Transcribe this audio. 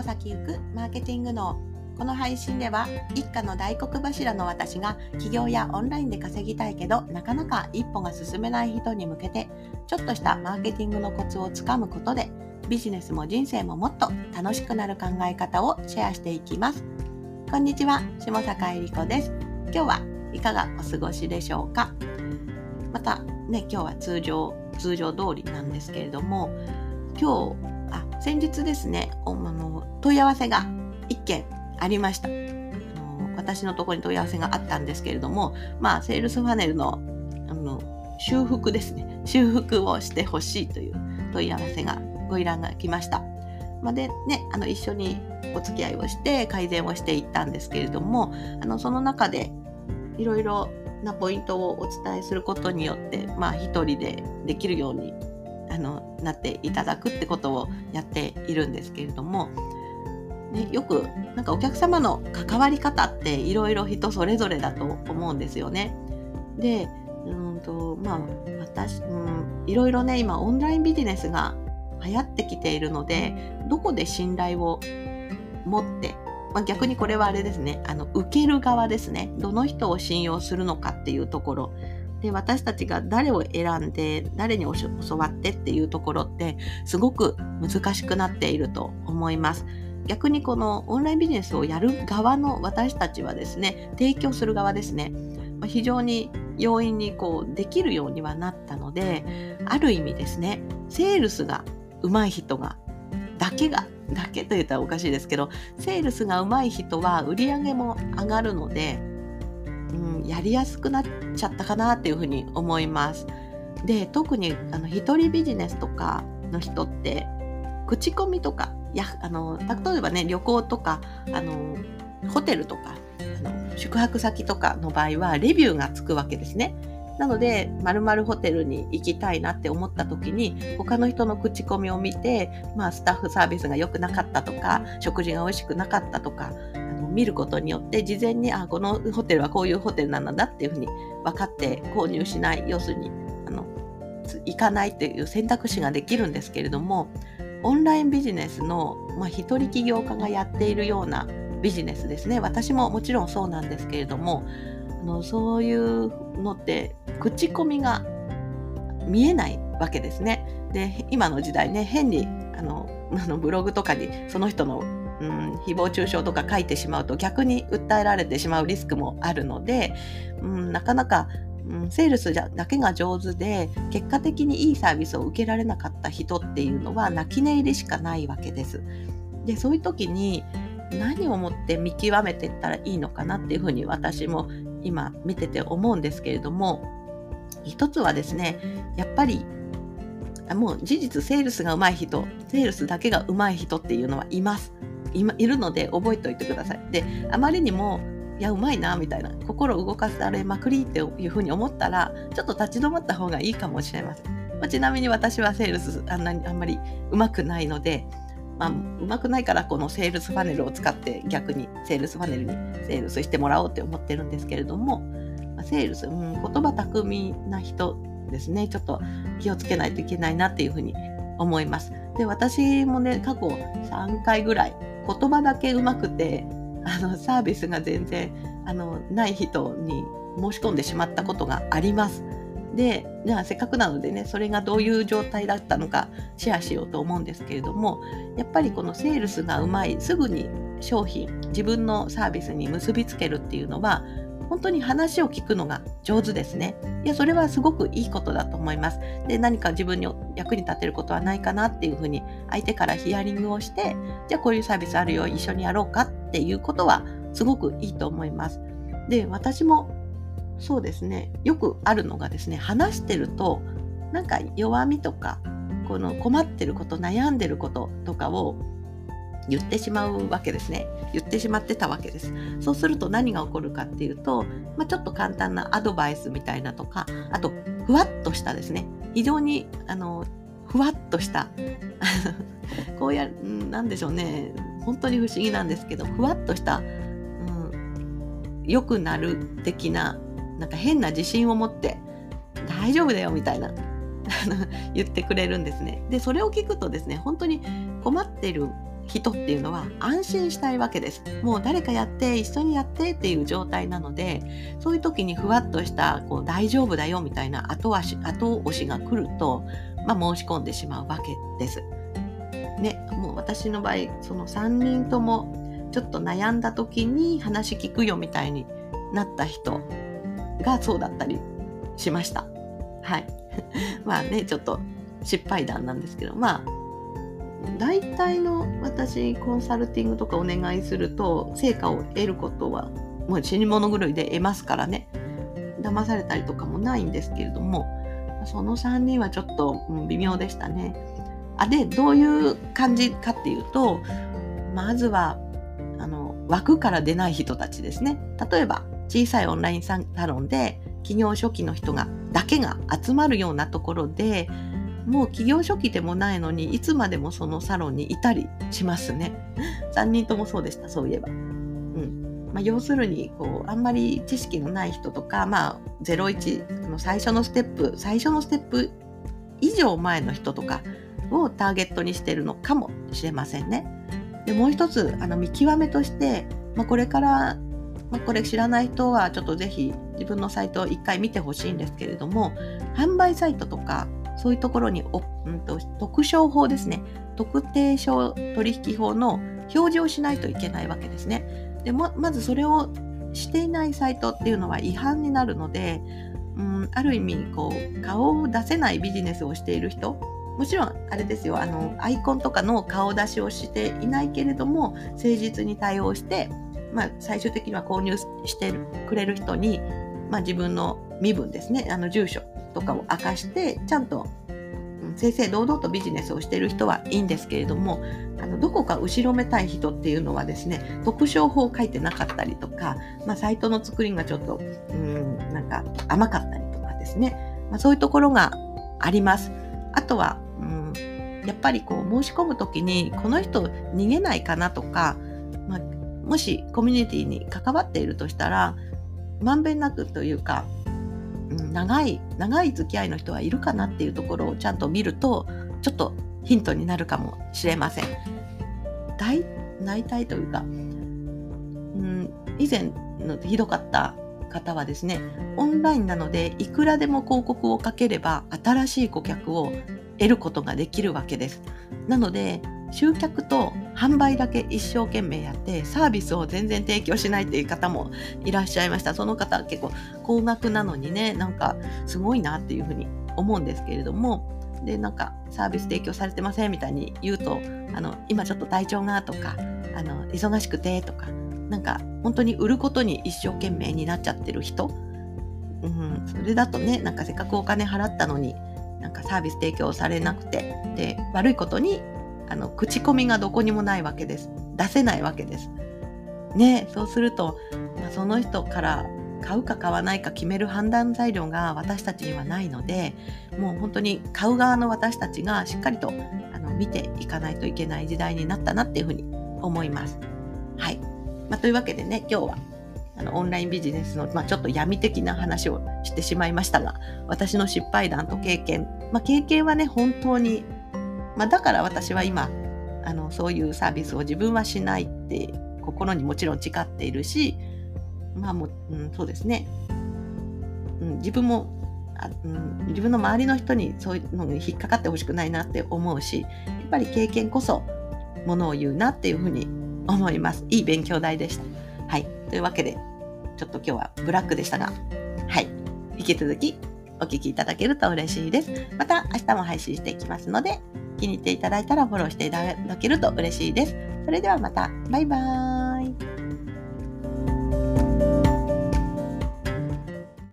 歩先行くマーケティングのこの配信では一家の大黒柱の私が起業やオンラインで稼ぎたいけどなかなか一歩が進めない人に向けてちょっとしたマーケティングのコツをつかむことでビジネスも人生ももっと楽しくなる考え方をシェアしていきます。こんにちは下坂恵理子です。今日はいかがお過ごしでしょうか？またね今日は通常通常通りなんですけれども今日先日ですねあの問い合わせが1件ありましたあの私のところに問い合わせがあったんですけれどもまあセールスファネルのあの修復ですね修復をしてほしいという問い合わせがご依頼が来ました。ま、でねあの一緒にお付き合いをして改善をしていったんですけれどもあのその中でいろいろなポイントをお伝えすることによってまあ一人でできるようにあのなっていただくってことをやっているんですけれども、ね、よくなんかお客様の関わり方っていろいろ人それぞれだと思うんですよね。でうんとまあ私、うん、いろいろね今オンラインビジネスが流行ってきているのでどこで信頼を持って、まあ、逆にこれはあれですね。あの受ける側ですね。どの人を信用するのかっていうところで私たちが誰を選んで誰に教わってっていうところってすごく難しくなっていると思います。逆にこのオンラインビジネスをやる側の私たちはですね提供する側ですね非常に容易にこうできるようにはなったのである意味ですねセールスが上手い人がだけがだけと言ったらおかしいですけどセールスが上手い人は売り上げも上がるのでうん、やりやすくなっちゃったかなっていうふうに思います。で特にあの一人ビジネスとかの人って口コミとかやあの例えばね旅行とかあのホテルとかあの宿泊先とかの場合はレビューがつくわけですね。なので、まるホテルに行きたいなって思った時に、他の人の口コミを見て、まあ、スタッフサービスが良くなかったとか、食事が美味しくなかったとか、見ることによって事前にあこのホテルはこういうホテルなんだっていうふうに分かって購入しない要するにあの行かないっていう選択肢ができるんですけれどもオンラインビジネスの、まあ、一人起業家がやっているようなビジネスですね私ももちろんそうなんですけれどもあのそういうのって口コミが見えないわけですね。で今の時代ね変にあのあのブログとかにその人のうん、誹謗中傷とか書いてしまうと逆に訴えられてしまうリスクもあるので、うん、なかなか、うん、セールスだけが上手で結果的にいいサービスを受けられなかった人っていうのは泣き寝入りしかないわけです。でそういう時に何をもって見極めていったらいいのかなっていうふうに私も今見てて思うんですけれども一つはですねやっぱりもう事実セールスが上手い人セールスだけが上手い人っていうのはいますいるので覚えておいてください。であまりにもいやうまいなみたいな心動かされまくりっていうふうに思ったらちょっと立ち止まった方がいいかもしれません。まあ、ちなみに私はセールスあんなにあんまりうまくないので、まあ、うまくないからこのセールスパネルを使って逆にセールスパネルにセールスしてもらおうって思ってるんですけれども、まあ、セールス、うん、言葉巧みな人ですねちょっと気をつけないといけないなっていうふうに思います。で私もね過去3回ぐらい言葉だけうまくてあのサービスが全然あのない人に申し込んでしまったことがあります。でじゃあせっかくなのでねそれがどういう状態だったのかシェアしようと思うんですけれどもやっぱりこのセールスがうまいすぐに商品自分のサービスに結びつけるっていうのは本当に話を聞くのが上手ですね。いや、それはすごくいいことだと思います。で、何か自分に役に立てることはないかなっていうふうに相手からヒアリングをして、じゃあこういうサービスあるよ、一緒にやろうかっていうことはすごくいいと思います。で、私もそうですね、よくあるのがですね、話してると、なんか弱みとか、この困ってること、悩んでることとかを言ってしまうわけですね。言ってしまってたわけです。そうすると何が起こるかっていうと、まあ、ちょっと簡単なアドバイスみたいなとかあとふわっとしたですね。非常にあのふわっとした。こうやなんでしょうね。本当に不思議なんですけどふわっとした、うん、良くなる的ななんか変な自信を持って大丈夫だよみたいな 言ってくれるんですね。でそれを聞くとですね本当に困ってる人っていうのは安心したいわけです。もう誰かやって一緒にやってっていう状態なのでそういう時にふわっとしたこう大丈夫だよみたいな後足後押しが来ると、まあ、申し込んでしまうわけです。ね、もう私の場合その3人ともちょっと悩んだ時に話聞くよみたいになった人がそうだったりしました。はい。まあね、ちょっと失敗談なんですけど、まあ、大体の私コンサルティングとかお願いすると成果を得ることはもう死に物狂いで得ますからね騙されたりとかもないんですけれどもその3人はちょっと、微妙でしたね。あでどういう感じかっていうとまずはあの枠から出ない人たちですね。例えば小さいオンラインサロンで企業初期の人がだけが集まるようなところでもう企業初期でもないのにいつまでもそのサロンにいたりしますね。3人ともそうでしたそういえば。うんまあ、要するにこうあんまり知識のない人とか、まあ、01の最初のステップ最初のステップ以上前の人とかをターゲットにしてるのかもしれませんね。でもう一つあの見極めとして、まあ、これからまあ、これ知らない人はちょっとぜひ自分のサイトを一回見てほしいんですけれども販売サイトとかそういうところに、うんと、特商法ですね。特定商取引法の表示をしないといけないわけですね。でままずそれをしていないサイトっていうのは違反になるので、うん、ある意味こう顔を出せないビジネスをしている人もちろんあれですよあのアイコンとかの顔出しをしていないけれども誠実に対応してまあ、最終的には購入してくれる人に、まあ、自分の身分ですね。あの住所。とかを明かしてちゃんと正々堂々とビジネスをしている人はいいんですけれどもあのどこか後ろめたい人っていうのはですね特徴法を書いてなかったりとか、まあ、サイトの作りがちょっとうんなんか甘かったりとかですね、まあ、そういうところがあります。あとはうんやっぱりこう申し込む時にこの人逃げないかなとかまもしコミュニティに関わっているとしたらまんべんなくというか、長い長い付き合いの人はいるかなっていうところをちゃんと見るとちょっとヒントになるかもしれません。大大体というか、うん、以前のひどかった方はですねオンラインなのでいくらでも広告をかければ新しい顧客を得ることができるわけです。なので集客と販売だけ一生懸命やってサービスを全然提供しないっていう方もいらっしゃいました。その方結構高額なのにねなんかすごいなっていうふうに思うんですけれども。でなんかサービス提供されてませんみたいに言うとあの今ちょっと体調がとかあの忙しくてとかなんか本当に売ることに一生懸命になっちゃってる人、うん、それだとねなんかせっかくお金払ったのになんかサービス提供されなくてで悪いことにあの口コミがどこにもないわけです。出せないわけです。ねそうすると、まあ、その人から買うか買わないか決める判断材料が私たちにはないのでもう本当に買う側の私たちがしっかりとあの見ていかないといけない時代になったなっていうふうに思います。はい、まあ、というわけでね今日はあのオンラインビジネスの、まあ、ちょっと闇的な話をしてしまいましたが私の失敗談と経験、まあ、経験はね本当にまあ、だから私は今あのそういうサービスを自分はしないって心にもちろん誓っているしまあもう、うん、そうですね、うん、自分もあ、うん、自分の周りの人にそういうのに引っかかってほしくないなって思うしやっぱり経験こそものを言うなっていうふうに思います。いい勉強代でした。はい。というわけで、ちょっと今日はブラックでしたが、はい。引き続きお聴きいただけると嬉しいです。また明日も配信していきますので、気に入っていただいたらフォローしていただけると嬉しいです。それではまた。バイバーイ。